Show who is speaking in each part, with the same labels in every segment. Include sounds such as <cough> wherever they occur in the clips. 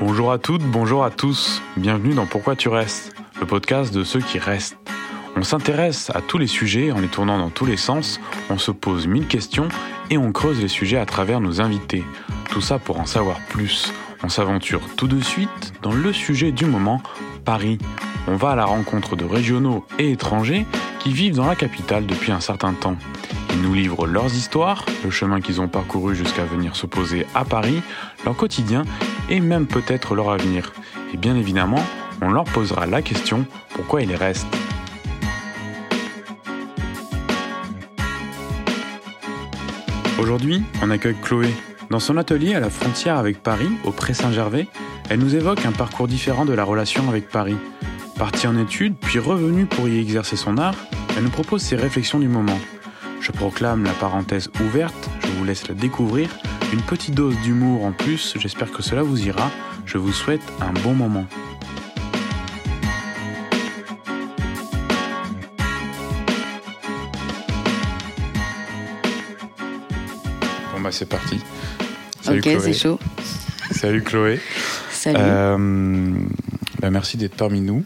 Speaker 1: Bonjour à toutes, bonjour à tous. Bienvenue dans Pourquoi tu restes, le podcast de ceux qui restent. On s'intéresse à tous les sujets en les tournant dans tous les sens, on se pose mille questions et on creuse les sujets à travers nos invités. Tout ça pour en savoir plus. On s'aventure tout de suite dans le sujet du moment, Paris. On va à la rencontre de régionaux et étrangers qui vivent dans la capitale depuis un certain temps. Ils nous livrent leurs histoires, le chemin qu'ils ont parcouru jusqu'à venir se poser à Paris, leur quotidien et même peut-être leur avenir. Et bien évidemment, on leur posera la question pourquoi ils restent. Aujourd'hui, on accueille Chloé. Dans son atelier à la frontière avec Paris, au Pré-Saint-Gervais, elle nous évoque un parcours différent de la relation avec Paris. Partie en études, puis revenue pour y exercer son art, elle nous propose ses réflexions du moment. Je proclame la parenthèse ouverte, je vous laisse la découvrir. Une petite dose d'humour en plus, j'espère que cela vous ira. Je vous souhaite un bon moment. Bon bah c'est parti.
Speaker 2: Salut ok, c'est chaud.
Speaker 1: Salut Chloé.
Speaker 2: Salut.
Speaker 1: Euh, bah merci d'être parmi nous.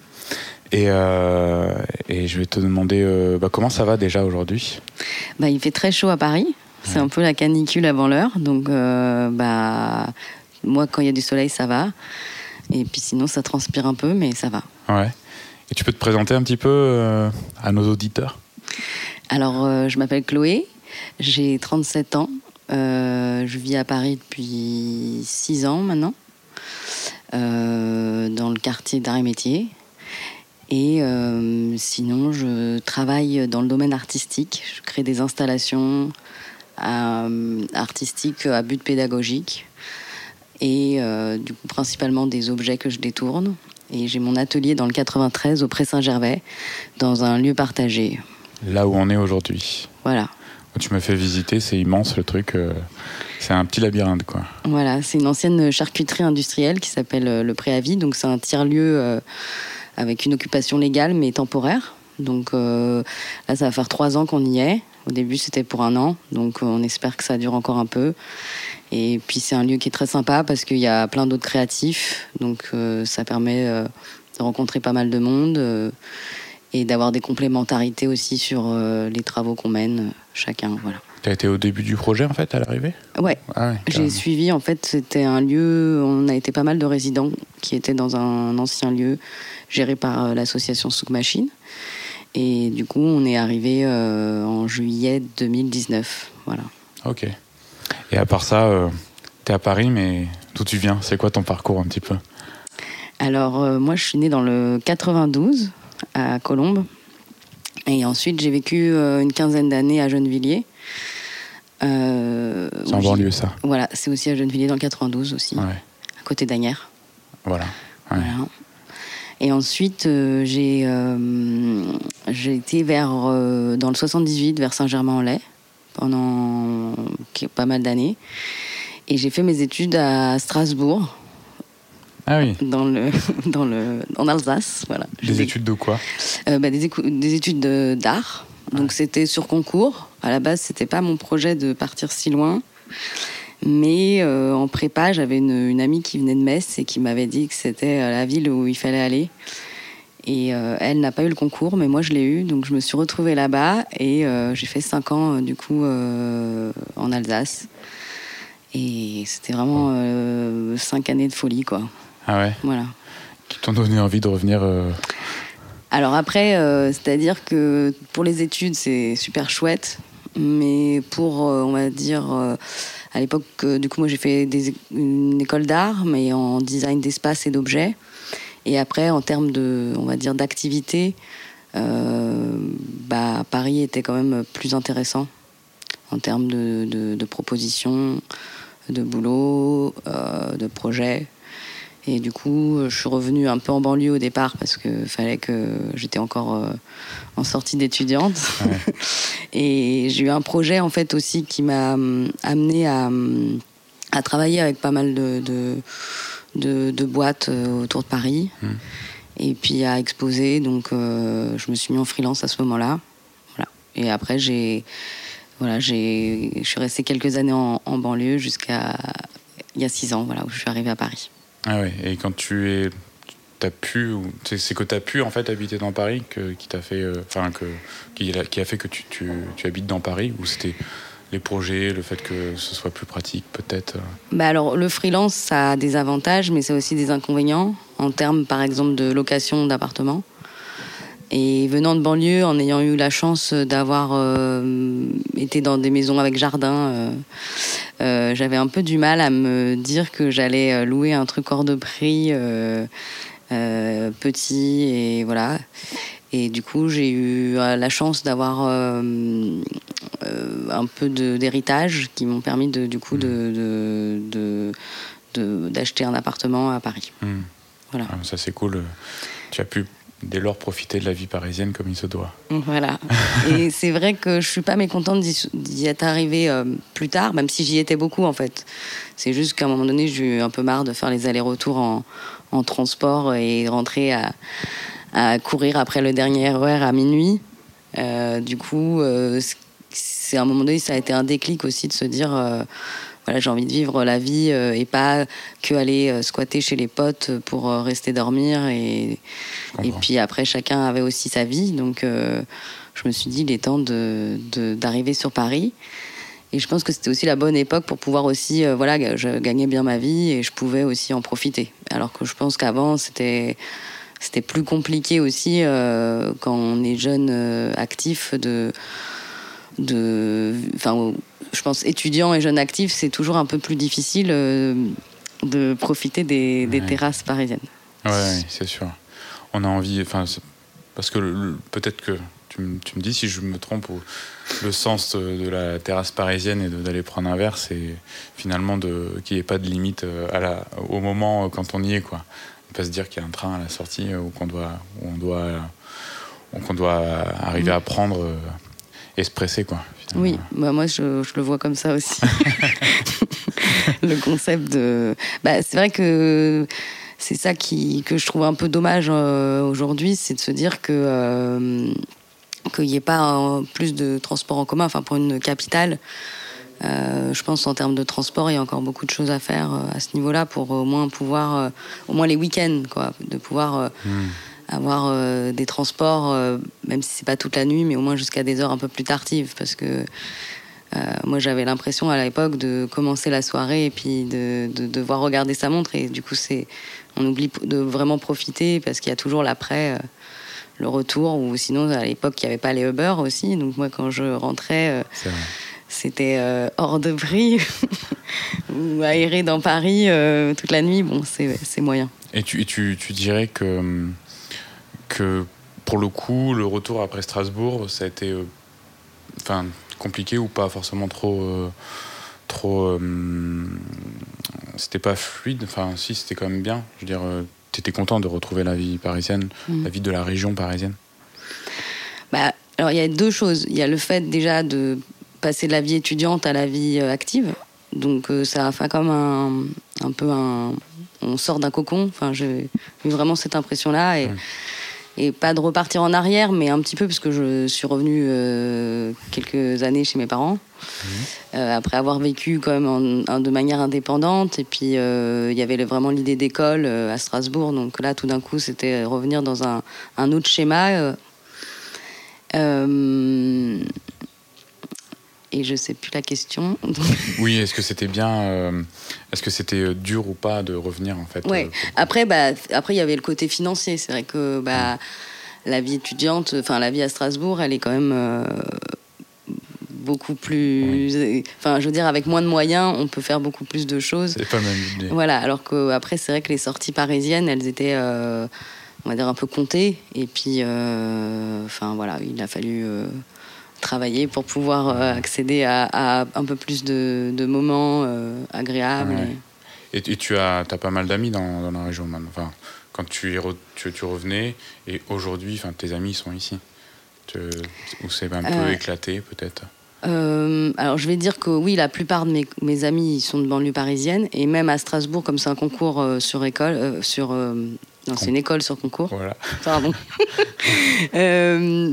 Speaker 1: Et, euh, et, je vais te demander euh, bah, comment ça va déjà aujourd'hui?
Speaker 2: Bah, Il fait très chaud à Paris. C'est un peu la canicule avant l'heure. Donc, euh, bah, moi, quand il y a du soleil, ça va. Et puis sinon, ça transpire un peu, mais ça va.
Speaker 1: Ouais. Et tu peux te présenter un petit peu à nos auditeurs?
Speaker 2: Alors, je m'appelle Chloé. J'ai 37 ans. je vis à Paris depuis 6 ans maintenant. dans le quartier d'art et métier. Et euh, sinon, je travaille dans le domaine artistique. Je crée des installations euh, artistiques à but pédagogique et euh, du coup principalement des objets que je détourne. Et j'ai mon atelier dans le 93 au Pré Saint-Gervais, dans un lieu partagé.
Speaker 1: Là où on est aujourd'hui.
Speaker 2: Voilà.
Speaker 1: Tu m'as fait visiter, c'est immense le truc. c'est un petit labyrinthe, quoi.
Speaker 2: Voilà, c'est une ancienne charcuterie industrielle qui s'appelle le Préavis. Donc c'est un tiers-lieu avec une occupation légale mais temporaire. Donc euh, là, ça va faire trois ans qu'on y est. Au début, c'était pour un an, donc euh, on espère que ça dure encore un peu. Et puis c'est un lieu qui est très sympa parce qu'il y a plein d'autres créatifs, donc euh, ça permet de rencontrer pas mal de monde et d'avoir des complémentarités aussi sur les travaux qu'on mène chacun. Voilà.
Speaker 1: Tu as été au début du projet en fait, à l'arrivée?
Speaker 2: Ouais. Ah ouais J'ai suivi en fait, c'était un lieu, on a été pas mal de résidents qui étaient dans un ancien lieu géré par euh, l'association Souk Machine. Et du coup, on est arrivé euh, en juillet 2019. Voilà.
Speaker 1: Ok. Et à part ça, euh, tu es à Paris, mais d'où tu viens? C'est quoi ton parcours un petit peu?
Speaker 2: Alors, moi, je suis née dans le 92, à Colombes. Et ensuite, j'ai vécu une quinzaine d'années à Gennevilliers.
Speaker 1: Euh, c'est en banlieue, ça?
Speaker 2: Voilà, c'est aussi à Gennevilliers, dans le 92 aussi, à côté d'Agnières.
Speaker 1: Voilà.
Speaker 2: voilà. Et ensuite, euh, j'ai euh, j'ai été vers, euh, dans le 78, vers Saint-Germain-en-Laye, pendant pas mal d'années. Et j'ai fait mes études à Strasbourg.
Speaker 1: Ah oui.
Speaker 2: Dans le <laughs> dans le en Alsace, voilà.
Speaker 1: Des études de quoi?
Speaker 2: Bah, des, des, études d'art. Donc c'était sur concours. À la base, c'était pas mon projet de partir si loin. Mais euh, en prépa, j'avais une, amie qui venait de Metz et qui m'avait dit que c'était euh, la ville où il fallait aller. Et euh, elle n'a pas eu le concours, mais moi je l'ai eu. Donc je me suis retrouvée là-bas et j'ai fait cinq ans du coup en Alsace. Et c'était vraiment cinq années de folie, quoi.
Speaker 1: Ah ouais?
Speaker 2: Voilà.
Speaker 1: Qui t'ont donné envie de revenir
Speaker 2: Alors après, c'est-à-dire que pour les études, c'est super chouette. Mais pour, on va dire à l'époque, euh, du coup, moi, j'ai fait une école d'art, mais en design d'espace et d'objets. Et après, en termes de, on va dire, d'activité, euh, bah, Paris était quand même plus intéressant en termes de, propositions, de boulot, euh, de projets. Et du coup, je suis revenue un peu en banlieue au départ parce que fallait que j'étais encore euh, en sortie d'étudiante. <laughs> et j'ai eu un projet en fait aussi qui m'a hum, amené à, hum, à, travailler avec pas mal de, de, boîtes euh, autour de Paris. Mmh. Et puis à exposer. Donc euh, je me suis mis en freelance à ce moment-là. Voilà. Et après, j'ai. Voilà, je suis restée quelques années en, en banlieue jusqu'à il y a six ans, voilà, où je suis arrivée à Paris.
Speaker 1: Ah ouais, et quand tu es. As pu, c'est que tu as pu en fait habiter dans Paris qui t'a fait, enfin que qui, a fait que tu, habites dans Paris ou c'était les projets, le fait que ce soit plus pratique peut-être
Speaker 2: bah alors le freelance ça a des avantages mais c'est aussi des inconvénients en termes par exemple de location d'appartement. Et venant de banlieue, en ayant eu la chance d'avoir euh, été dans des maisons avec jardin, euh, euh, j'avais un peu du mal à me dire que j'allais louer un truc hors de prix, petit, et voilà. Et du coup, j'ai eu la chance d'avoir un peu d'héritage qui m'ont permis de, du coup de, d'acheter un appartement à Paris.
Speaker 1: Mmh. Voilà. Ah, ça c'est cool. Tu as pu dès lors profiter de la vie parisienne comme il se doit.
Speaker 2: Voilà. <laughs> et c'est vrai que je suis pas mécontente d'y être arrivée euh, plus tard, même si j'y étais beaucoup en fait. C'est juste qu'à un moment donné, j'ai eu un peu marre de faire les allers-retours en, en, transport et rentrer à, à, courir après le dernier RER à minuit. Euh, du coup, euh, c'est à un moment donné, ça a été un déclic aussi de se dire voilà, j'ai envie de vivre la vie euh, et pas que aller euh, squatter chez les potes pour euh, rester dormir. Et, et puis après, chacun avait aussi sa vie. Donc, je me suis dit, il est temps d'arriver de, d'arriver sur Paris. Et je pense que c'était aussi la bonne époque pour pouvoir aussi, voilà, je gagnais bien ma vie et je pouvais aussi en profiter. Alors que je pense qu'avant, c'était c'était plus compliqué aussi quand on est jeune actif de de enfin je pense, étudiants et jeunes actifs, c'est toujours un peu plus difficile euh, de profiter des, terrasses parisiennes.
Speaker 1: Oui, c'est sûr. On a envie, enfin, parce que peut-être que tu, me dis si je me trompe, le sens de la terrasse parisienne et d'aller prendre un verre, c'est finalement qu'il n'y ait pas de limite euh, à la, au moment quand on y est, quoi. On peut se dire qu'il y a un train à la sortie ou qu'on doit, on doit, qu'on doit arriver mm. à prendre et se presser, quoi.
Speaker 2: Oui, bah moi je, je, le vois comme ça aussi. <laughs> <laughs> le concept de. Bah, c'est vrai que c'est ça qui, que je trouve un peu dommage euh, aujourd'hui, c'est de se dire que. Euh, qu'il n'y ait pas plus de transport en commun, enfin pour une capitale. Euh, je pense en termes de transport, il y a encore beaucoup de choses à faire à ce niveau-là pour au moins pouvoir, au moins les week-ends, quoi, de pouvoir hmm avoir euh, des transports, euh, même si c'est pas toute la nuit, mais au moins jusqu'à des heures un peu plus tardives, parce que euh, moi j'avais l'impression à l'époque de commencer la soirée et puis de, devoir regarder sa montre. Et du coup c'est on oublie de vraiment profiter parce qu'il y a toujours l'après le retour ou sinon à l'époque il n'y avait pas les Uber aussi. Donc moi quand je rentrais c'était hors de prix <laughs> ou aéré dans Paris toute la nuit. Bon c'est moyen.
Speaker 1: Et tu, tu, tu dirais que hum, que pour le coup, le retour après Strasbourg, ça a été euh, enfin, compliqué ou pas forcément trop. Euh, trop euh, c'était pas fluide, enfin, si, c'était quand même bien. Je veux dire, tu étais content de retrouver la vie parisienne, mm. la vie de la région parisienne
Speaker 2: bah, Alors, il y a deux choses. Il y a le fait déjà de passer de la vie étudiante à la vie active. Donc, ça a fait comme un, un peu un. On sort d'un cocon. Enfin, j'ai eu vraiment cette impression-là. Et et pas de repartir en arrière, mais un petit peu parce que je suis revenue euh, quelques années chez mes parents mhm. euh, après avoir vécu quand même en, de manière indépendante. Et puis euh, il y avait vraiment l'idée d'école à Strasbourg, donc là tout d'un coup c'était revenir dans un, un autre schéma et je sais plus la question. <laughs>
Speaker 1: oui, est-ce que c'était bien, euh, est-ce que c'était euh, dur ou pas de revenir en fait
Speaker 2: Ouais. Euh, après, bah, après il y avait le côté financier. C'est vrai que bah, la vie étudiante, enfin la vie à Strasbourg, elle est quand même beaucoup plus. Enfin, je veux dire, avec moins de moyens, on peut faire beaucoup plus de choses.
Speaker 1: C'est pas le même idée.
Speaker 2: Voilà. Alors que après, c'est vrai que les sorties parisiennes, elles étaient on va dire un peu comptées et puis enfin voilà il a fallu travailler pour pouvoir euh, accéder à, un peu plus de, moments euh, agréables.
Speaker 1: Et... tu as, as pas mal d'amis dans, la région même. Enfin, quand tu, tu, tu revenais, et aujourd'hui, enfin, tes amis sont ici. Ou c'est un peu euh, éclaté peut-être?
Speaker 2: Alors je vais dire que oui, la plupart de mes, mes, amis sont de banlieue parisienne et même à Strasbourg, comme c'est un concours sur école, sur non, c'est une école sur concours.
Speaker 1: Voilà.
Speaker 2: Pardon. <laughs>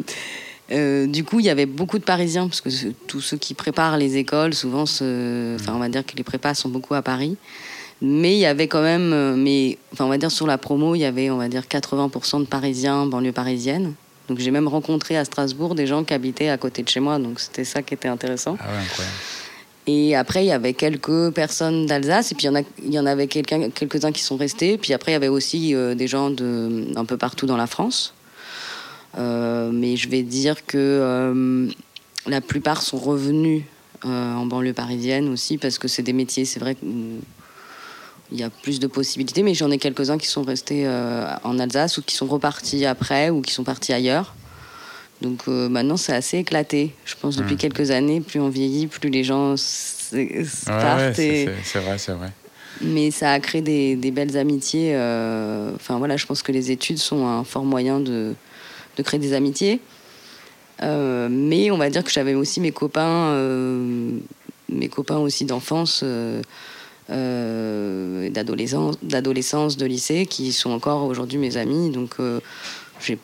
Speaker 2: Euh, du coup, il y avait beaucoup de Parisiens, parce que tous ceux qui préparent les écoles, souvent, enfin, on va dire que les prépas sont beaucoup à Paris. Mais il y avait quand même, mais, enfin, on va dire sur la promo, il y avait, on va dire, 80% de Parisiens, banlieue parisienne. Donc j'ai même rencontré à Strasbourg des gens qui habitaient à côté de chez moi, donc c'était ça qui était intéressant.
Speaker 1: Ah ouais, incroyable.
Speaker 2: Et après, il y avait quelques personnes d'Alsace, et puis il y en, a, il y en avait quelques-uns qui sont restés. Puis après, il y avait aussi euh, des gens de, un peu partout dans la France. Euh, mais je vais dire que euh, la plupart sont revenus en banlieue parisienne aussi, parce que c'est des métiers, c'est vrai qu'il y a plus de possibilités, mais j'en ai quelques-uns qui sont restés en Alsace ou qui sont repartis après ou qui sont partis ailleurs. Donc euh, maintenant, c'est assez éclaté. Je pense depuis hmm. quelques années, plus on vieillit, plus les gens partent.
Speaker 1: c'est vrai, c'est vrai.
Speaker 2: Mais ça a créé des, belles amitiés. Euh, enfin voilà, je pense que les études sont un fort moyen de, de créer des amitiés. Euh, mais on va dire que j'avais aussi mes copains, mes copains aussi d'enfance, d'adolescence, d'adolescence, de lycée, qui sont encore aujourd'hui mes amis. Donc j'ai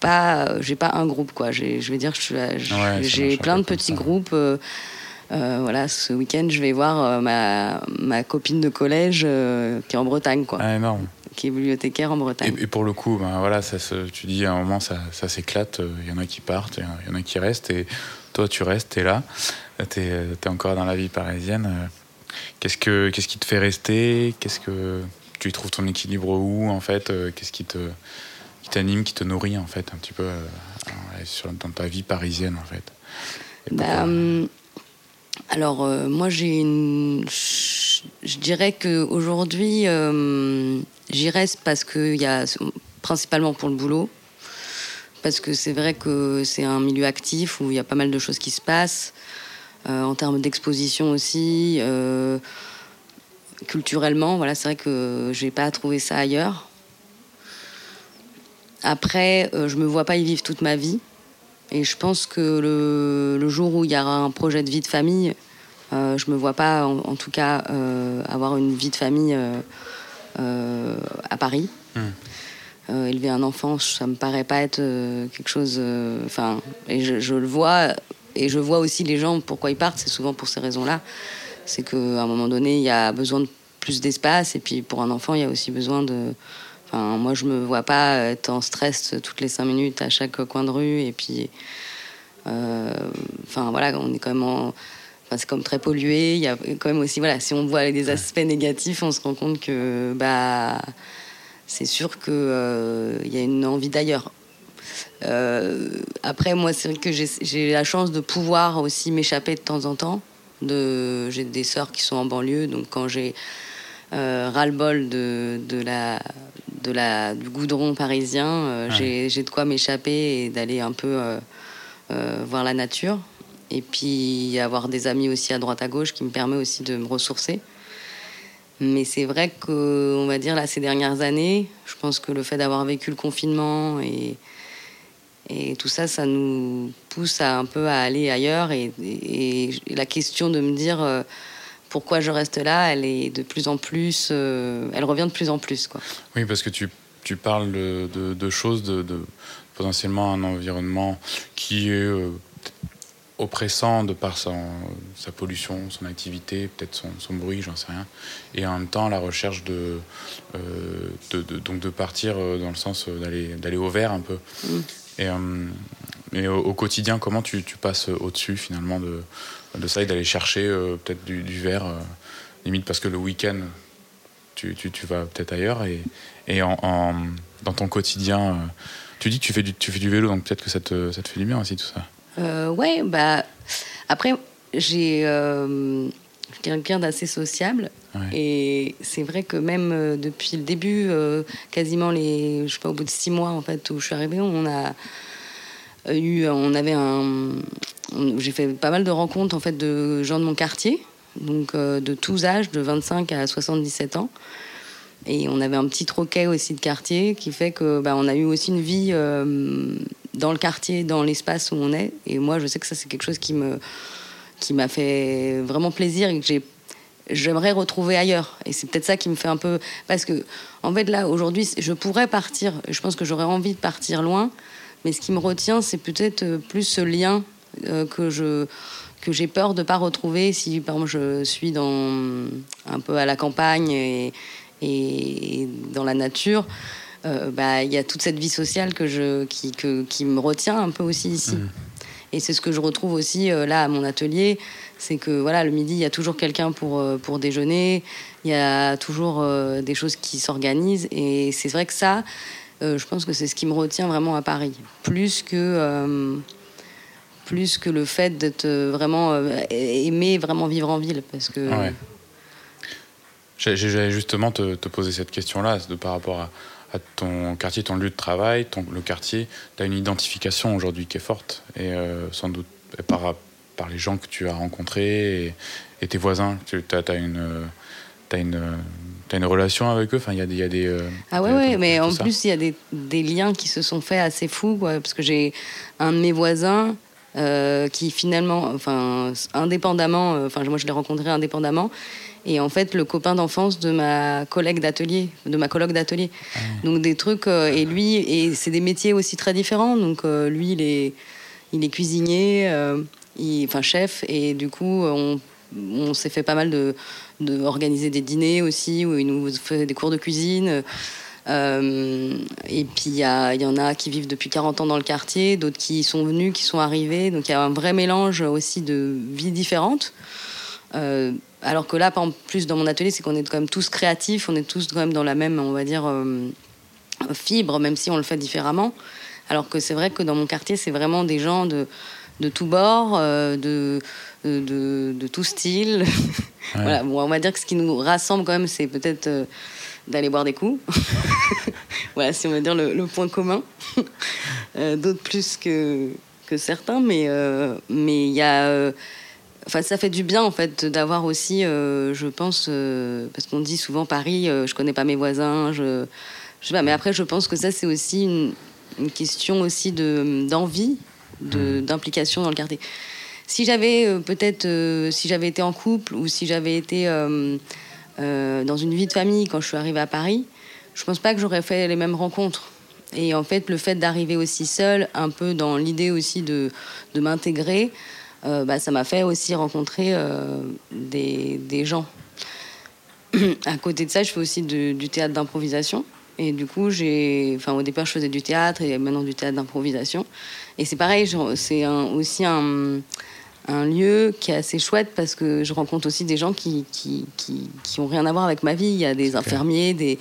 Speaker 2: pas, j'ai pas un groupe quoi. J'ai, je vais dire, j'ai plein de petits groupes. Euh, euh, voilà, ce week-end, je vais voir euh, ma, ma copine de collège qui est en Bretagne, quoi.
Speaker 1: Ah, énorme.
Speaker 2: Qui est bibliothécaire en Bretagne.
Speaker 1: Et, pour le coup, ben, voilà, ça tu dis à un moment, ça, ça s'éclate. Il y en a qui partent, il y en a qui restent. Et toi, tu restes, tu es là. Tu es, encore dans la vie parisienne. Qu'est-ce, que, qu'est-ce qui te fait rester? Qu'est-ce que tu trouves ton équilibre où, en fait Qu'est-ce qui te qui t'anime, qui te nourrit en fait un petit peu euh, sur, dans ta vie parisienne en fait?
Speaker 2: Bah, hum, Alors euh, moi j'ai une... Je dirais qu'aujourd'hui euh, j'y reste parce qu'il y a principalement pour le boulot. Parce que c'est vrai que c'est un milieu actif où il y a pas mal de choses qui se passent. en termes d'exposition aussi. culturellement, voilà, c'est vrai que j'ai pas trouvé ça ailleurs. Après, euh, je me vois pas y vivre toute ma vie. Et je pense que le, jour où il y aura un projet de vie de famille, euh, je me vois pas, en, tout cas, euh, avoir une vie de famille à Paris. Hmm. élever un enfant, ça me paraît pas être quelque chose. Enfin, et je, le vois, et je vois aussi les gens pourquoi ils partent. C'est souvent pour ces raisons-là. C'est qu'à un moment donné, il y a besoin de plus d'espace, et puis pour un enfant, il y a aussi besoin de Enfin, moi, je me vois pas être en stress toutes les cinq minutes à chaque coin de rue. Et puis, euh, enfin, voilà, on est quand même en. Enfin, c'est comme très pollué. Il y a quand même aussi, voilà, si on voit des aspects négatifs, on se rend compte que, bah, c'est sûr qu'il euh, y a une envie d'ailleurs. Euh, après, moi, c'est vrai que j'ai la chance de pouvoir aussi m'échapper de temps en temps. De, j'ai des sœurs qui sont en banlieue, donc quand j'ai ras-le-bol de, de, la, de la, du goudron parisien, euh, j'ai, de quoi m'échapper et d'aller un peu euh, euh, voir la nature. Et puis avoir des amis aussi à droite à gauche qui me permet aussi de me ressourcer. Mais c'est vrai que, on va dire, là, ces dernières années, je pense que le fait d'avoir vécu le confinement et, et tout ça, ça nous pousse à un peu à aller ailleurs. Et, la question de me dire pourquoi je reste là, elle est de plus en plus, euh, elle revient de plus en plus. Quoi.
Speaker 1: Oui, parce que tu, tu parles de, de, choses, de, de, potentiellement un environnement qui est euh, oppressant de par son, sa pollution, son activité, peut-être son, son, bruit, j'en sais rien. Et en même temps, la recherche de, euh, de, donc de partir dans le sens d'aller, d'aller au vert un peu. Mm. Et, et au, quotidien, comment tu, tu passes au-dessus finalement de, de ça et d'aller chercher euh, peut-être du, verre, euh, limite parce que le week-end, tu, tu, vas peut-être ailleurs et, et en, dans ton quotidien, euh, tu dis que tu fais du, tu fais du vélo, donc peut-être que ça te, ça te fait du bien aussi tout ça.
Speaker 2: Euh, ouais, bah après j'ai quelqu'un d'assez sociable et c'est vrai que même depuis le début, quasiment les, je sais pas, au bout de six mois en fait où je suis arrivée, on a on avait un, j'ai fait pas mal de rencontres en fait de gens de mon quartier, donc euh, de tous âges, de 25 à 77 ans. Et on avait un petit troquet aussi de quartier qui fait que bah, on a eu aussi une vie euh, dans le quartier, dans l'espace où on est. Et moi, je sais que ça c'est quelque chose qui me qui m'a fait vraiment plaisir et que j'ai j'aimerais retrouver ailleurs. Et c'est peut-être ça qui me fait un peu parce que en fait là aujourd'hui, je pourrais partir. Je pense que j'aurais envie de partir loin, mais ce qui me retient, c'est peut-être plus ce lien que je que j'ai peur de pas retrouver si par exemple je suis dans un peu à la campagne et, et dans la nature. bah, il y a toute cette vie sociale que je, qui, que, qui me retient un peu aussi ici. Mmh. Et c'est ce que je retrouve aussi là à mon atelier c'est que voilà, le midi, il y a toujours quelqu'un pour, euh, pour déjeuner, il y a toujours euh, des choses qui s'organisent. Et c'est vrai que ça, euh, je pense que c'est ce qui me retient vraiment à Paris. Plus que, plus que le fait d'être vraiment aimé, vraiment vivre en ville. Parce que.
Speaker 1: J'allais justement te, poser cette question-là, par rapport à, ton quartier, ton lieu de travail, le quartier. Tu as une identification aujourd'hui qui est forte, et sans doute par, par les gens que tu as rencontrés et, tes voisins Tu as une, as une relation avec eux enfin, il y a, y a des, euh,
Speaker 2: ah ouais, ouais mais en plus, il y a des, des, liens qui se sont faits assez fous, quoi, parce que j'ai un de mes voisins euh, qui finalement, enfin, indépendamment, euh, enfin, moi je l'ai rencontré indépendamment, et en fait, le copain d'enfance de ma collègue d'atelier, de ma colloque d'atelier. Ah. Donc des trucs, et lui, et c'est des métiers aussi très différents, donc lui, il est, il est cuisinier enfin chef, et du coup, on, on s'est fait pas mal de, organiser des dîners aussi, où il nous fait des cours de cuisine. Euh, et puis il y, y, en a qui vivent depuis 40 ans dans le quartier, d'autres qui sont venus, qui sont arrivés. Donc il y a un vrai mélange aussi de vies différentes. Euh, alors que là, en plus dans mon atelier, c'est qu'on est quand même tous créatifs, on est tous quand même dans la même, on va dire, euh, fibre, même si on le fait différemment. Alors que c'est vrai que dans mon quartier, c'est vraiment des gens de de tous bords, euh, de, de, de, tout style. <laughs> voilà, bon, on va dire que ce qui nous rassemble quand même, c'est peut-être euh, d'aller boire des coups. <laughs> voilà, si on va dire le, point commun. <laughs> Euh, d'autres plus que, que certains, mais mais il y a. Enfin, ça fait du bien en fait d'avoir aussi, je pense, parce qu'on dit souvent Paris, je connais pas mes voisins, je, je sais pas, mais après je pense que ça c'est aussi une, une, question aussi de d'envie. D'implication dans le quartier. Si j'avais euh, peut-être, euh, si j'avais été en couple ou si j'avais été euh, dans une vie de famille quand je suis arrivée à Paris, je pense pas que j'aurais fait les mêmes rencontres. Et en fait, le fait d'arriver aussi seule, un peu dans l'idée aussi de, de m'intégrer, bah, ça m'a fait aussi rencontrer des, des, gens. <clears throat> à côté de ça, je fais aussi du théâtre d'improvisation. Et du coup, j'ai, enfin, au départ, je faisais du théâtre et maintenant du théâtre d'improvisation. Et c'est pareil, c'est aussi un, un, lieu qui est assez chouette parce que je rencontre aussi des gens qui, qui, qui, ont rien à voir avec ma vie. Il y a des infirmiers, des,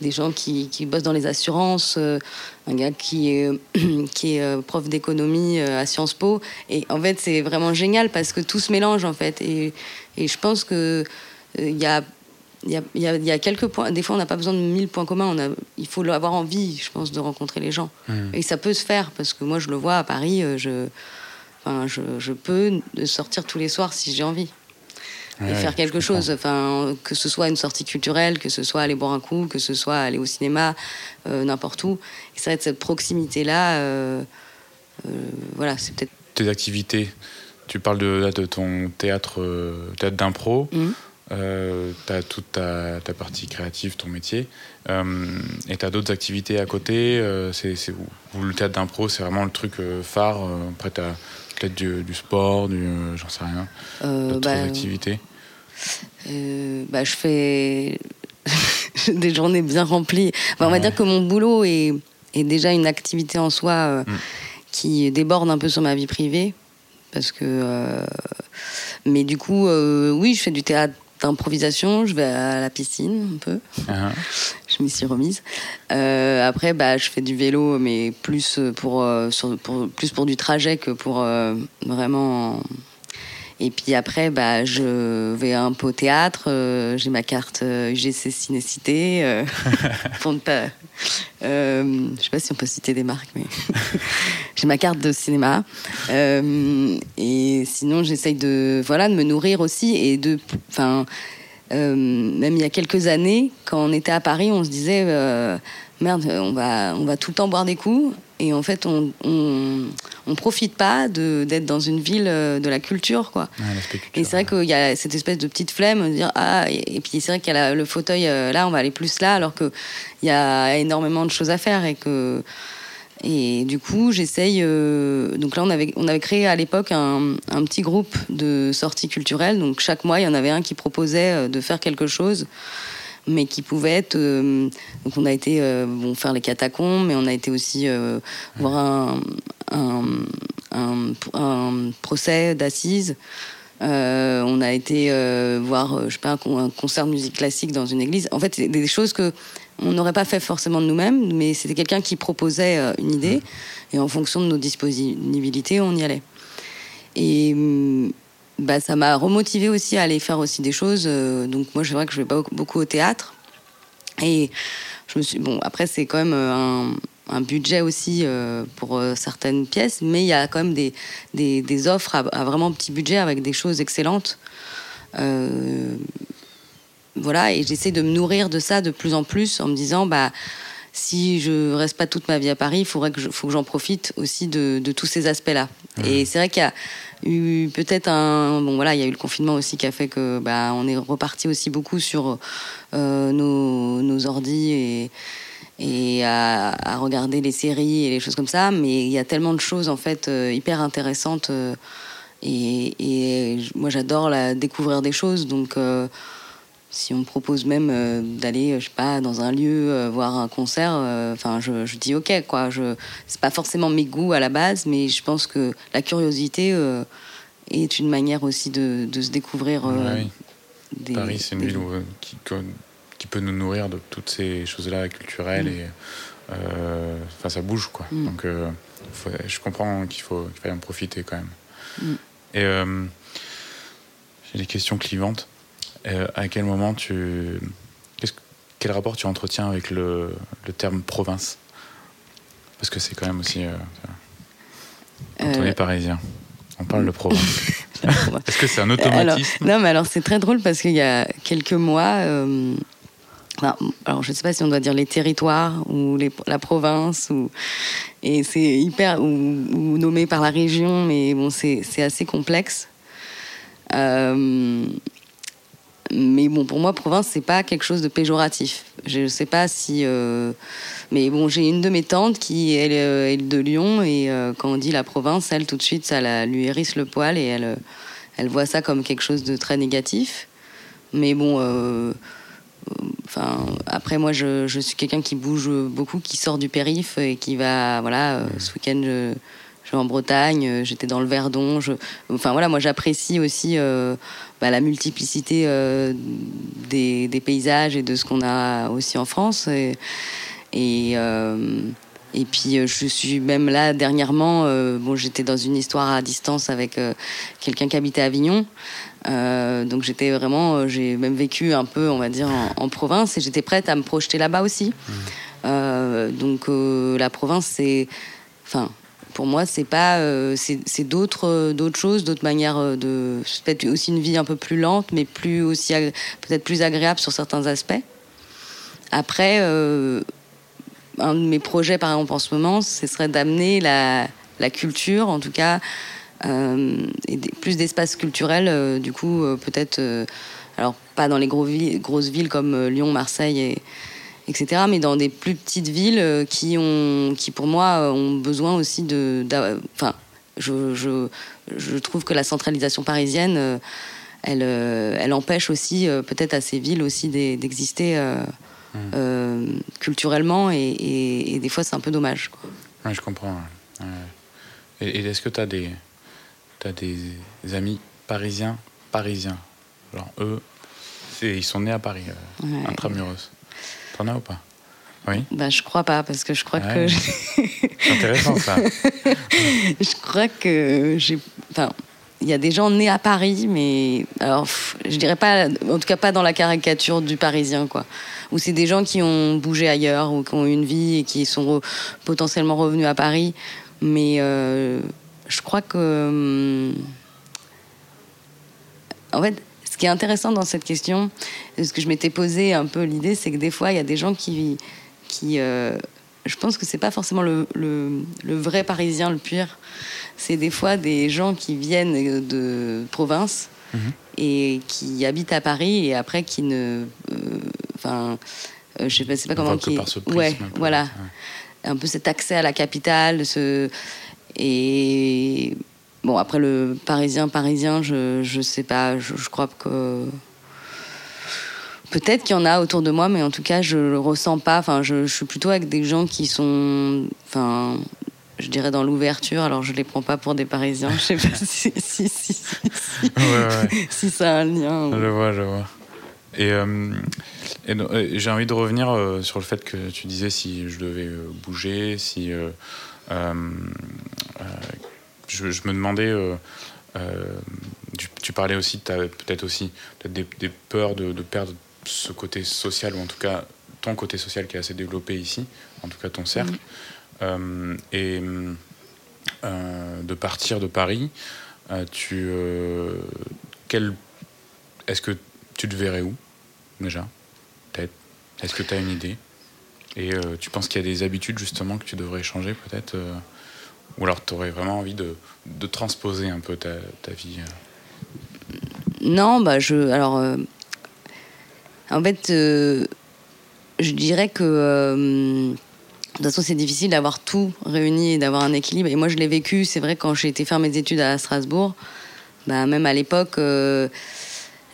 Speaker 2: des gens qui, qui, bossent dans les assurances, euh, un gars qui est, <clears throat> qui est euh, prof d'économie euh, à Sciences Po. Et en fait, c'est vraiment génial parce que tout se mélange en fait. Et, et je pense que il y a il y, a, il y, a, quelques points. Des fois, on n'a pas besoin de mille points communs. On a, il faut avoir envie, je pense, de rencontrer les gens. Mmh. Et ça peut se faire, parce que moi, je le vois à Paris, euh, je, enfin, je, je peux sortir tous les soirs si j'ai envie. et faire quelque chose, enfin, que ce soit une sortie culturelle, que ce soit aller boire un coup, que ce soit aller au cinéma, euh, n'importe où. Et ça va être cette proximité-là. Euh, voilà, c'est peut-être.
Speaker 1: Tes activités, tu parles de, de ton théâtre, théâtre d'impro. Mmh. Euh, tu as toute ta, ta, partie créative, ton métier, euh, et tu as d'autres activités à côté. Euh, c'est, le théâtre d'impro, c'est vraiment le truc phare. après, tu as peut-être du, du, sport, du, j'en sais rien, d'autres bah, activités.
Speaker 2: bah, je fais <laughs> des journées bien remplies. on va dire que mon boulot est, est, déjà une activité en soi mm. qui déborde un peu sur ma vie privée. Parce que. mais du coup, oui, je fais du théâtre d'improvisation, je vais à la piscine un peu. Uh-huh. <laughs> je m'y suis remise. Euh, après, bah, je fais du vélo, mais plus pour, euh, pour, plus pour du trajet que pour euh, vraiment et puis après, bah, je vais un peu au théâtre. Euh, j'ai ma carte UGC euh, Cinécité. Euh, <laughs> pour ne pas, euh, je sais pas si on peut citer des marques, mais <laughs> j'ai ma carte de cinéma. et sinon, j'essaye de, voilà, de me nourrir aussi et de, enfin, même il y a quelques années, quand on était à Paris, on se disait merde, on va, on va tout le temps boire des coups. Et en fait, on, on, profite pas d'être dans une ville euh, de la culture, quoi. et c'est vrai qu'il y a cette espèce de petite flemme de dire ah et, puis c'est vrai qu'il y a le fauteuil euh, là, on va aller plus là, alors que il y a énormément de choses à faire et que Et du coup, j'essaye. Euh, donc là, on avait, on avait créé à l'époque un, un, petit groupe de sorties culturelles. Donc chaque mois, il y en avait un qui proposait de faire quelque chose, mais qui pouvait être. Euh, donc on a été bon, faire les catacombes, mais on a été aussi voir un, un, un, procès d'assises. on a été voir, je sais pas, un concert de musique classique dans une église. En fait, c'est des choses que on n'aurait pas fait forcément de nous-mêmes, mais c'était quelqu'un qui proposait euh, une idée, et en fonction de nos disponibilités, on y allait. Et mm, bah, ça m'a remotivé aussi à aller faire aussi des choses. Euh, donc moi, c'est vrai que je vais pas beaucoup au théâtre. Et je me suis bon. Après, c'est quand même euh, un, budget aussi pour certaines pièces, mais il y a quand même des, des, offres à, vraiment petit budget avec des choses excellentes voilà, et j'essaie de me nourrir de ça de plus en plus en me disant, bah, si je reste pas toute ma vie à Paris, il faudrait que faut que j'en profite aussi de, tous ces aspects-là. Et c'est vrai qu'il y a eu peut-être un, bon voilà, il y a eu le confinement aussi qui a fait que, bah, on est reparti aussi beaucoup sur euh, nos, nos ordis et et à, regarder les séries et les choses comme ça. Mais il y a tellement de choses en fait euh, hyper intéressantes. Euh, et, et, moi, j'adore découvrir des choses. Donc, si on me propose même euh, d'aller, euh, je sais pas, dans un lieu euh, voir un concert, enfin, je, dis ok, quoi. Je, c'est pas forcément mes goûts à la base, mais je pense que la curiosité est une manière aussi de, de se découvrir.
Speaker 1: Des, Paris, c'est une ville qui, qui, peut nous nourrir de toutes ces choses-là culturelles mm. et enfin, ça bouge, quoi. Mm. Donc, je comprends qu'il faut qu'il faille en profiter quand même. Mm. Et j'ai des questions clivantes. Euh, à quel moment tu. quel rapport tu entretiens avec le, le terme province? Parce que c'est quand même aussi. Euh, quand on est parisien, on parle de province. <laughs> Est-ce que c'est un automatisme?
Speaker 2: Non, mais alors c'est très drôle parce qu'il y a quelques mois. Euh, alors, je ne sais pas si on doit dire les territoires ou les, la province, ou, et c'est hyper. Ou, ou, nommé par la région, mais bon, c'est assez complexe. Euh, mais bon, pour moi, province, c'est pas quelque chose de péjoratif. Je sais pas si. Euh, mais bon, j'ai une de mes tantes qui elle, euh, est de Lyon et euh, quand on dit la province, elle tout de suite, ça la, lui hérisse le poil et elle, elle voit ça comme quelque chose de très négatif. Mais bon, enfin, après moi, je, je suis quelqu'un qui bouge beaucoup, qui sort du périph et qui va, voilà, ce week-end. Je, je vais en Bretagne, j'étais dans le Verdon. Je... Enfin voilà, moi j'apprécie aussi bah, la multiplicité euh, des, des, paysages et de ce qu'on a aussi en France. Et, et, euh, et, puis euh, je suis même là dernièrement, bon, j'étais dans une histoire à distance avec quelqu'un qui habitait à Avignon. donc j'étais vraiment, j'ai même vécu un peu, on va dire, en, province et j'étais prête à me projeter là-bas aussi. Mmh. donc la province, c'est, enfin, pour moi, c'est pas, euh, c'est d'autres, euh, d'autres choses, d'autres manières euh, de, peut-être aussi une vie un peu plus lente, mais plus aussi peut-être plus agréable sur certains aspects. Après, un de mes projets, par exemple, en ce moment, ce serait d'amener la, culture, en tout cas, et plus d'espaces culturels, du coup, peut-être, alors pas dans les gros grosses villes comme Lyon, Marseille et etc. Mais dans des plus petites villes euh, qui, ont, qui pour moi, ont besoin aussi de. Enfin, je, je, je, trouve que la centralisation parisienne, euh, elle, euh, elle empêche aussi peut-être à ces villes aussi d'exister mmh. culturellement et, et, des fois c'est un peu dommage.
Speaker 1: Quoi. je comprends. Et, est-ce que tu as des, as des amis parisiens, parisiens? Genre eux, ils sont nés à Paris, ouais. intramuros. T'en as ou pas? Oui.
Speaker 2: Bah, je crois pas, parce que je crois que.
Speaker 1: C'est intéressant ça. <laughs>
Speaker 2: je crois que j'ai. Enfin, il y a des gens nés à Paris, mais alors je dirais pas, en tout cas pas dans la caricature du Parisien, quoi. Ou c'est des gens qui ont bougé ailleurs ou qui ont eu une vie et qui sont potentiellement revenus à Paris, mais euh, je crois que, hum, en fait, qui est intéressant dans cette question, ce que je m'étais posé un peu l'idée, c'est que des fois, il y a des gens qui. qui euh, je pense que c'est pas forcément le, le, vrai parisien le pire. C'est des fois des gens qui viennent de province mhm. et qui habitent à Paris et après qui ne. Euh, enfin. Euh, je sais pas, pas comment.
Speaker 1: Qui... Par ce
Speaker 2: ouais, voilà. un peu cet accès à la capitale. Ce... Et bon, après le parisien, parisien, je, je sais pas, je, je crois que. Peut-être qu'il y en a autour de moi, mais en tout cas, je le ressens pas. Enfin, je, je suis plutôt avec des gens qui sont. Enfin, je dirais dans l'ouverture, alors je les prends pas pour des Parisiens, je sais pas <laughs> si, si, si, si,
Speaker 1: Ouais, ouais.
Speaker 2: si ça a un lien.
Speaker 1: Je vois, je vois. Et, euh, et et j'ai envie de revenir euh, sur le fait que tu disais si je devais euh, bouger, si. Je, je me demandais. euh, euh, tu, tu parlais aussi, tu avais peut-être aussi des, des peurs de, de perdre ce côté social, ou en tout cas ton côté social qui est assez développé ici, en tout cas ton cercle. Euh, et euh, de partir de Paris, euh, tu. quel est-ce que tu te verrais où, déjà Peut-être? Est-ce que tu as une idée? Et tu penses qu'il y a des habitudes, justement, que tu devrais changer, peut-être Ou alors tu aurais vraiment envie de, de transposer un peu ta, ta vie euh
Speaker 2: Non, bah je. Alors. euh, en fait, euh, je dirais que. de toute façon, c'est difficile d'avoir tout réuni et d'avoir un équilibre. Et moi, je l'ai vécu, c'est vrai, quand j'ai été faire mes études à Strasbourg. Bah, même à l'époque,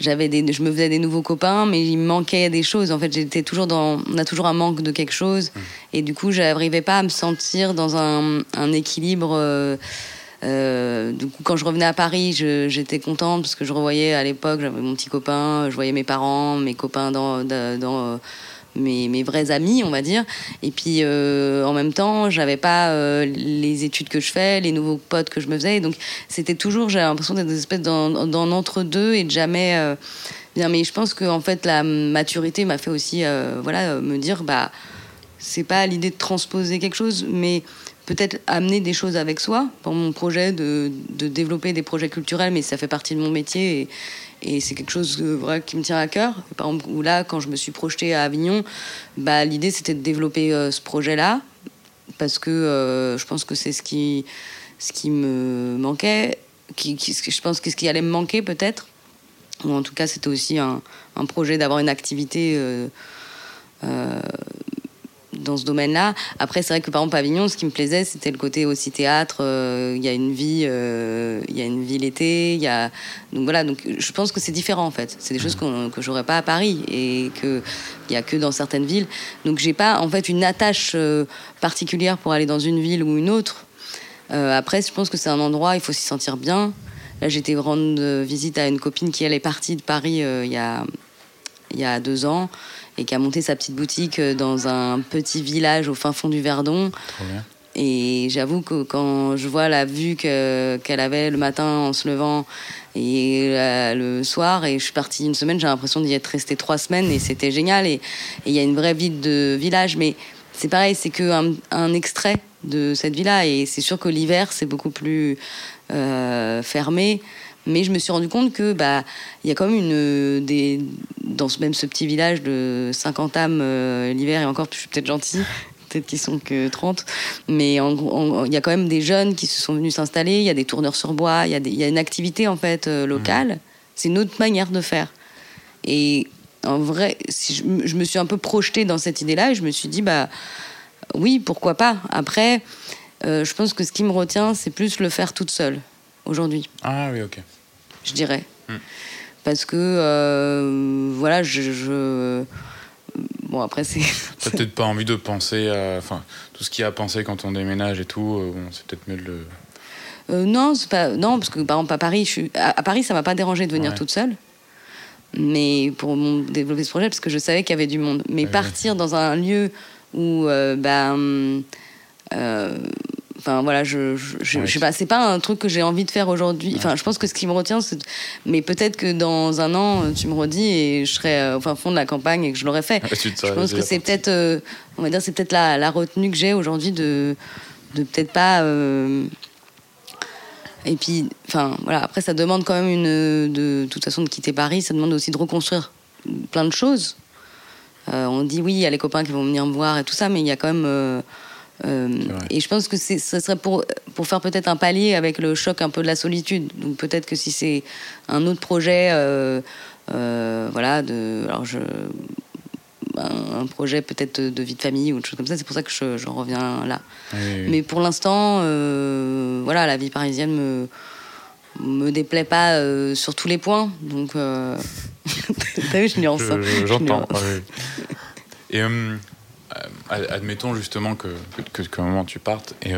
Speaker 2: j'avais des, je me faisais des nouveaux copains, mais il me manquait des choses. En fait, j'étais toujours dans, on a toujours un manque de quelque chose, et du coup, j'arrivais pas à me sentir dans un, un équilibre. euh, euh, du coup, quand je revenais à Paris, je- j'étais contente parce que je revoyais à l'époque, j'avais mon petit copain, je voyais mes parents, mes copains dans, dans, dans, mes, mes vrais amis, on va dire. Et puis, euh, en même temps, j'avais pas euh, les études que je fais, les nouveaux potes que je me faisais. Donc, c'était toujours, j'avais l'impression d'être une espèce d'en d'en entre-deux et de jamais. euh, bien, mais je pense que en fait, la maturité m'a fait aussi, voilà, me dire, bah, c'est pas l'idée de transposer quelque chose, mais peut-être amener des choses avec soi. Pour mon projet de, de développer des projets culturels, mais ça fait partie de mon métier et, et c'est quelque chose euh, vrai, qui me tient à cœur. Par exemple, où là, quand je me suis projetée à Avignon, bah, l'idée c'était de développer euh, ce projet-là parce que euh, je pense que c'est ce qui, ce qui me manquait, qui, je pense que ce qui allait me manquer peut-être. Ou en tout cas, c'était aussi un, un projet d'avoir une activité dans ce domaine-là. Après, c'est vrai que par exemple, Pavillon, ce qui me plaisait, c'était le côté aussi théâtre. euh, Il y a une vie, euh, il y a une vie l'été. Il y a donc voilà. Donc je pense que c'est différent en fait. C'est des choses qu'on- que j'aurais pas à Paris et que il y a que dans certaines villes. Donc j'ai pas en fait une attache euh, particulière pour aller dans une ville ou une autre. Après, je pense que c'est un endroit, il faut s'y sentir bien. Là, j'étais rendre visite à une copine qui, elle, est partie de Paris il y, a, il y a deux ans et qui a monté sa petite boutique euh, dans un petit village au fin fond du Verdon.
Speaker 1: Trop bien.
Speaker 2: Et j'avoue que quand je vois la vue que- qu'elle avait le matin en se levant et euh, le soir, et je suis partie une semaine, j'ai l'impression d'y être restée trois semaines et c'était génial. Et et il y a une vraie vie de village, mais c'est pareil, c'est qu'un un extrait de cette vie-là. Et c'est sûr que l'hiver, c'est beaucoup plus euh, fermé. Mais je me suis rendu compte que bah il y a quand même une des dans ce même ce petit village de 50 âmes euh, l'hiver et encore je suis peut-être gentille <laughs> peut-être qu'ils sont que 30 mais il y a quand même des jeunes qui se sont venus s'installer il y a des tourneurs sur bois il y a des- il y a une activité en fait euh, locale. C'est une autre manière de faire. Et en vrai si je, me- je me suis un peu projetée dans cette idée là et je me suis dit bah oui pourquoi pas. Après euh, je pense que ce qui me retient c'est plus le faire toute seule aujourd'hui
Speaker 1: Ah oui, ok.
Speaker 2: je dirais.
Speaker 1: Hmm.
Speaker 2: Parce que, euh, voilà, je, je- Bon, après, c'est. <laughs>
Speaker 1: T'as peut-être pas envie de penser à. Enfin, tout ce qu'il y a à penser quand on déménage et tout, euh, bon, c'est peut-être mieux de le.
Speaker 2: Euh, non, c'est pas... non, parce que par exemple, à Paris, je suis... à, à Paris ça m'a pas dérangé de venir
Speaker 1: Ouais.
Speaker 2: toute seule. Mais pour mon- développer ce projet, parce que je savais qu'il y avait du monde. Mais
Speaker 1: Ouais,
Speaker 2: partir dans un lieu où, euh, Enfin voilà, je, je, je-
Speaker 1: Ouais.
Speaker 2: je sais pas, c'est pas un truc que j'ai envie de faire aujourd'hui.
Speaker 1: Ouais,
Speaker 2: Enfin,
Speaker 1: je
Speaker 2: pense que ce qui me retient, c'est. Mais peut-être que dans un an, tu me redis et je serai euh, au fin fond de la campagne et que je l'aurais fait.
Speaker 1: Te
Speaker 2: Je pense que c'est peut-être, euh, on va dire, c'est peut-être la, la retenue que j'ai aujourd'hui de, de peut-être pas. euh, et puis, enfin, voilà. Après, ça demande quand même une, de, de toute façon, de quitter Paris. Ça demande aussi de reconstruire plein de choses. Euh, on dit oui, il y a les copains qui vont venir me voir et tout ça, mais il y a quand même. Euh, euh, et je pense que ce serait pour, pour faire peut-être un palier avec le choc un peu de la solitude. Donc peut-être que si c'est un autre projet, euh, euh, voilà, de, alors je, un, projet peut-être de vie de famille ou autre chose comme ça. C'est pour ça que je, je reviens là. Mais pour l'instant, voilà, la vie parisienne me me déplaît pas sur tous les points. Donc, <laughs> t'as vu, je nuance.
Speaker 1: J'entends. Et admettons justement que, que, que, moment tu partes. Et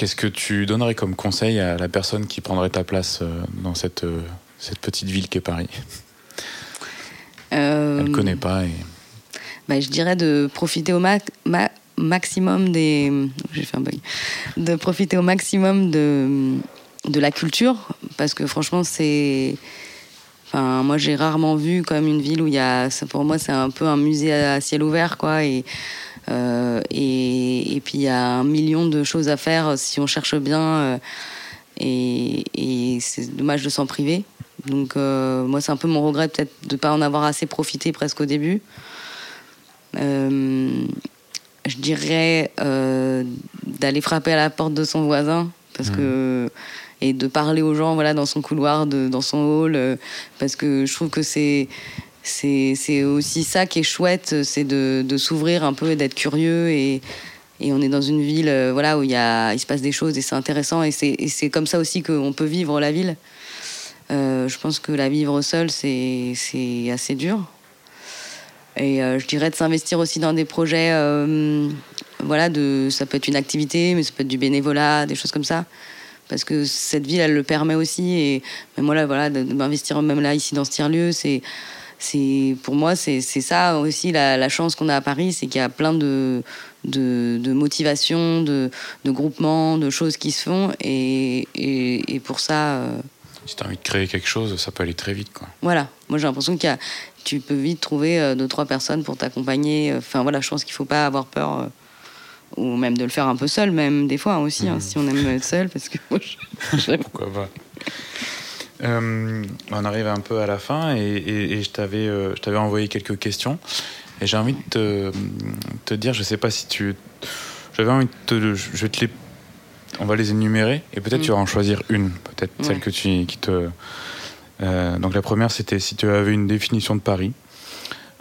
Speaker 1: Qu'est-ce que tu donnerais comme conseil à la personne qui prendrait ta place euh, dans cette, euh, cette petite ville qu'est Paris? Euh... Elle ne connaît pas. Et...
Speaker 2: Bah, je dirais de profiter au maximum des. J'ai fait un bug. De profiter au maximum de, de la culture, parce que franchement, c'est. Enfin, moi, j'ai rarement vu comme une ville où il y a. Pour moi, c'est un peu un musée à ciel ouvert, quoi. Et euh, et, puis il y a un million de choses à faire si on cherche bien. Euh, et, c'est dommage de s'en priver. Donc euh, moi c'est un peu mon regret peut-être de ne pas en avoir assez profité presque au début. je dirais d'aller frapper à la porte de son voisin parce mmh. que et de parler aux gens voilà dans son couloir dans son hall parce que je trouve que c'est c'est aussi ça qui est chouette, c'est de, s'ouvrir un peu et d'être curieux. Et, et, on est dans une ville euh, voilà, où y a, il se passe des choses et c'est intéressant. Et c'est comme ça aussi qu'on peut vivre la ville. Euh, je pense que la vivre seule, c'est assez dur. Et euh, je dirais de s'investir aussi dans des projets. voilà, de, ça peut être une activité, mais ça peut être du bénévolat, des choses comme ça parce que cette ville elle le permet aussi et mais moi là voilà de, m'investir même là ici dans ce tiers lieu c'est c'est pour moi c'est ça aussi la, chance qu'on a à Paris, c'est qu'il y a plein de de, de motivations, de, de, groupements, de choses qui se font et, et, pour ça. Euh,
Speaker 1: si tu as envie de créer quelque chose, ça peut aller très vite quoi.
Speaker 2: Voilà, moi j'ai l'impression qu'il tu peux vite trouver euh, deux trois personnes pour t'accompagner. Enfin voilà, je pense qu'il faut pas avoir peur. Euh, ou même de le faire un peu seul, même des fois aussi, hein, mmh. si on aime être seul, parce que moi,
Speaker 1: je... <laughs> Pourquoi pas euh, on arrive un peu à la fin et, je t'avais euh, je t'avais envoyé quelques questions et j'ai envie de te, te, dire, je sais pas si tu, j'avais envie de te, je te les, on va les énumérer et peut-être tu vas en choisir une, peut-être celle que tu qui te. Euh, donc la première c'était si tu avais une définition de Paris.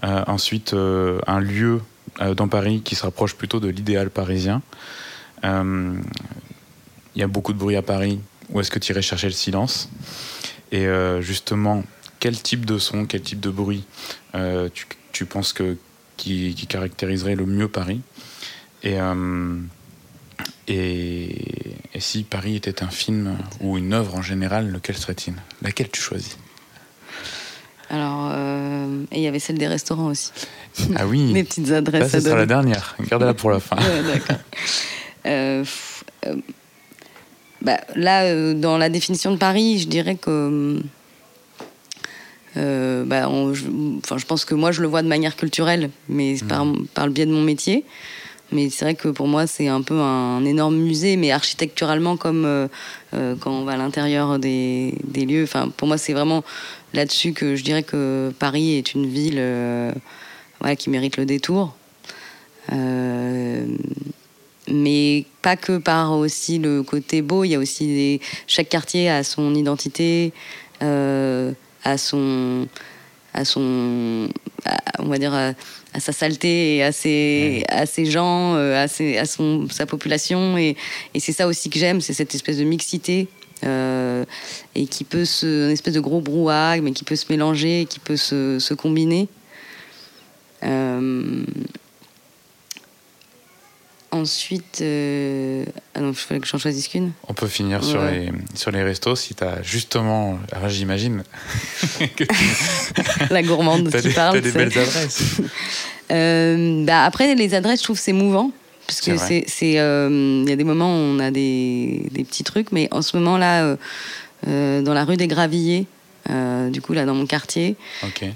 Speaker 1: ensuite un lieu dans Paris qui se rapproche plutôt de l'idéal parisien. Il y a beaucoup de bruit à Paris. Où est-ce que tu irais chercher le silence? Et euh, justement, quel type de son, quel type de bruit euh, tu, penses que, qui, caractériserait le mieux Paris? Euh, et, si Paris était un film ou une œuvre en général, lequel serait-il? Laquelle tu choisis?
Speaker 2: Alors, et il y avait celle des restaurants aussi.
Speaker 1: Ah oui. <laughs>
Speaker 2: Les petites adresses.
Speaker 1: Ça, c'est la dernière. Gardez-la pour la fin.
Speaker 2: D'accord. <laughs> Bah, là, euh, dans la définition de Paris, je dirais que. Euh, bah, je, enfin, je pense que moi, je le vois de manière culturelle, mais par, mmh. par, le biais de mon métier. Mais c'est vrai que pour moi, c'est un peu un énorme musée, mais architecturalement, comme euh, quand on va à l'intérieur des, des, lieux. Enfin, pour moi, c'est vraiment là-dessus que je dirais que Paris est une ville voilà, qui mérite le détour mais pas que par aussi le côté beau. Il y a aussi des... chaque quartier a son identité, euh, a son, à son, on va dire, à, sa saleté et à ses, à ses gens, euh, à, ses, à son, sa population. Et, et c'est ça aussi que j'aime, c'est cette espèce de mixité. Euh, et qui peut se, une espèce de gros brouhaha, mais qui peut se mélanger, qui peut se, se combiner. Euh, Ensuite, euh... ah non, il fallait que j'en choisisse qu'une.
Speaker 1: On peut finir sur, les, sur les restos si tu as justement. Alors ah, j'imagine. <laughs>
Speaker 2: La gourmande qui parle.
Speaker 1: Tu des belles adresses.
Speaker 2: euh, bah après, les adresses, je trouve c'est mouvant. Parce que c'est. Euh, il y a des moments où on a des, des petits trucs, mais en ce moment-là, euh, euh dans la rue des Gravilliers, euh, du coup, là, dans mon quartier,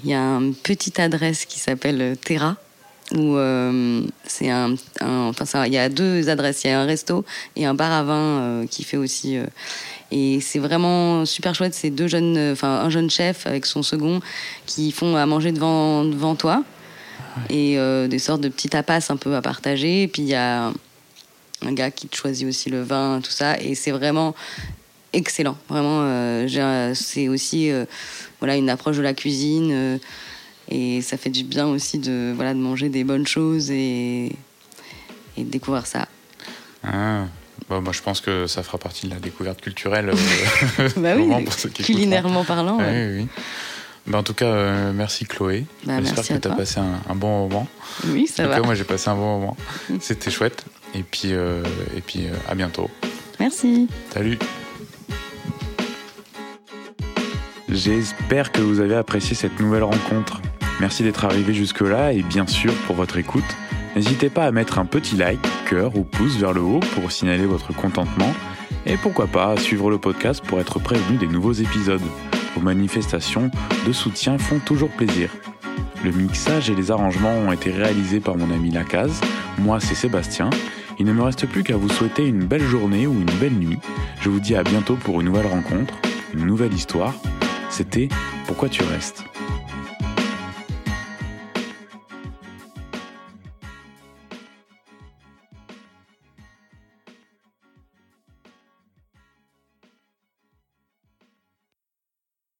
Speaker 2: il y a une petite adresse qui s'appelle Terra où euh, c'est un, enfin il y a deux adresses, il y a un resto et un bar à vin euh, qui fait aussi. Euh, et c'est vraiment super chouette. C'est deux jeunes, enfin un jeune chef avec son second qui font à manger devant devant toi et des sortes de petits tapas un peu à partager. Et puis il y a un gars qui te choisit aussi le vin, tout ça. Et c'est vraiment excellent. Vraiment, c'est aussi voilà une approche de la cuisine Et ça fait du bien aussi de, voilà, de manger des bonnes choses et, et de découvrir ça.
Speaker 1: Ah, moi, je pense que ça fera partie de la découverte culturelle. euh, <laughs>
Speaker 2: bah <laughs> oui,
Speaker 1: pour ceux qui
Speaker 2: culinairement parlant. ouais.
Speaker 1: Oui, oui. Bah, en tout cas, euh, merci Chloé.
Speaker 2: Bah,
Speaker 1: J'espère que tu as
Speaker 2: toi.
Speaker 1: passé un, un bon moment.
Speaker 2: Oui, ça
Speaker 1: en
Speaker 2: va.
Speaker 1: cas, moi, j'ai passé un bon moment. <laughs> C'était chouette. Et puis, euh, et puis euh, à bientôt.
Speaker 2: Merci.
Speaker 1: Salut J'espère que vous avez apprécié cette nouvelle rencontre. Merci d'être arrivé jusque-là et bien sûr pour votre écoute. N'hésitez pas à mettre un petit like, cœur ou pouce vers le haut pour signaler votre contentement et pourquoi pas à suivre le podcast pour être prévenu des nouveaux épisodes. Vos manifestations de soutien font toujours plaisir. Le mixage et les arrangements ont été réalisés par mon ami Lacaze. Moi, c'est Sébastien. Il ne me reste plus qu'à vous souhaiter une belle journée ou une belle nuit. Je vous dis à bientôt pour une nouvelle rencontre, une nouvelle histoire. C'était Pourquoi tu restes?